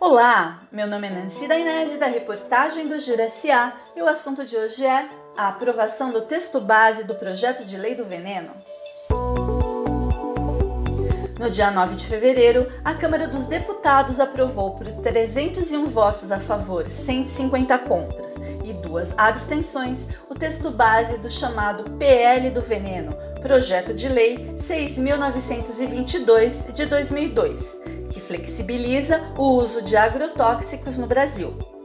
Olá, meu nome é Nancy Dainese da reportagem do Juraciá e o assunto de hoje é a aprovação do texto base do projeto de lei do veneno. No dia 9 de fevereiro, a Câmara dos Deputados aprovou por 301 votos a favor, 150 contras e duas abstenções o texto base do chamado PL do Veneno, Projeto de Lei 6.922 de 2002, que flexibiliza o uso de agrotóxicos no Brasil.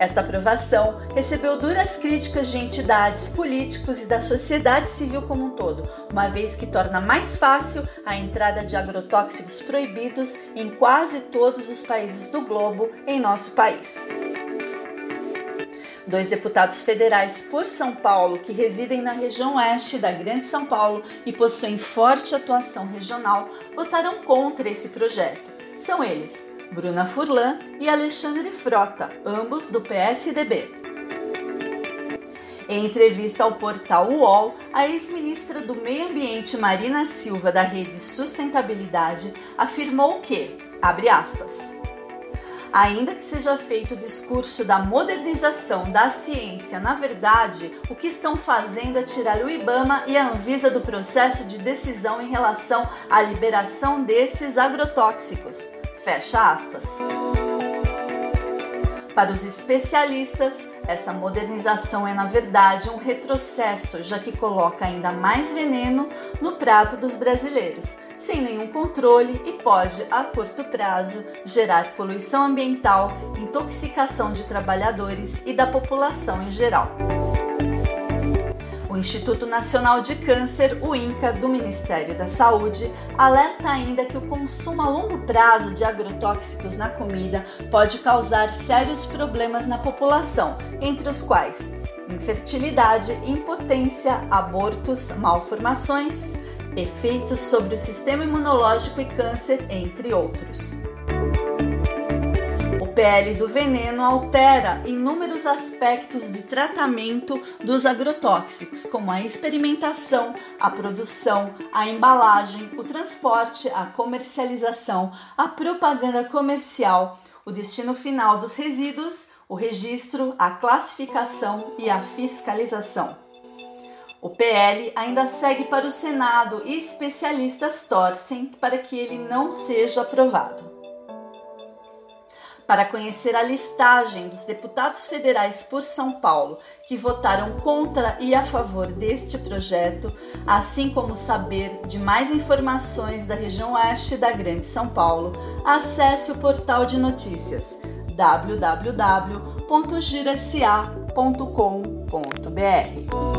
Esta aprovação recebeu duras críticas de entidades, políticos e da sociedade civil como um todo, uma vez que torna mais fácil a entrada de agrotóxicos proibidos em quase todos os países do globo em nosso país. Dois deputados federais por São Paulo que residem na região oeste da Grande São Paulo e possuem forte atuação regional votaram contra esse projeto. São eles Bruna Furlan e Alexandre Frota, ambos do PSDB. Em entrevista ao portal UOL, a ex-ministra do Meio Ambiente Marina Silva, da Rede Sustentabilidade, afirmou que, abre aspas, Ainda que seja feito o discurso da modernização da ciência, na verdade, o que estão fazendo é tirar o IBAMA e a Anvisa do processo de decisão em relação à liberação desses agrotóxicos. Fecha aspas. Para os especialistas, essa modernização é na verdade um retrocesso, já que coloca ainda mais veneno no prato dos brasileiros, sem nenhum controle e pode, a curto prazo, gerar poluição ambiental, intoxicação de trabalhadores e da população em geral. O Instituto Nacional de Câncer, o INCA, do Ministério da Saúde, alerta ainda que o consumo a longo prazo de agrotóxicos na comida pode causar sérios problemas na população, entre os quais infertilidade, impotência, abortos, malformações, efeitos sobre o sistema imunológico e câncer, entre outros. PL do veneno altera inúmeros aspectos de tratamento dos agrotóxicos, como a experimentação, a produção, a embalagem, o transporte, a comercialização, a propaganda comercial, o destino final dos resíduos, o registro, a classificação e a fiscalização. O PL ainda segue para o Senado e especialistas torcem para que ele não seja aprovado. Para conhecer a listagem dos deputados federais por São Paulo que votaram contra e a favor deste projeto, assim como saber de mais informações da região oeste da Grande São Paulo, acesse o portal de notícias www.giraca.com.br.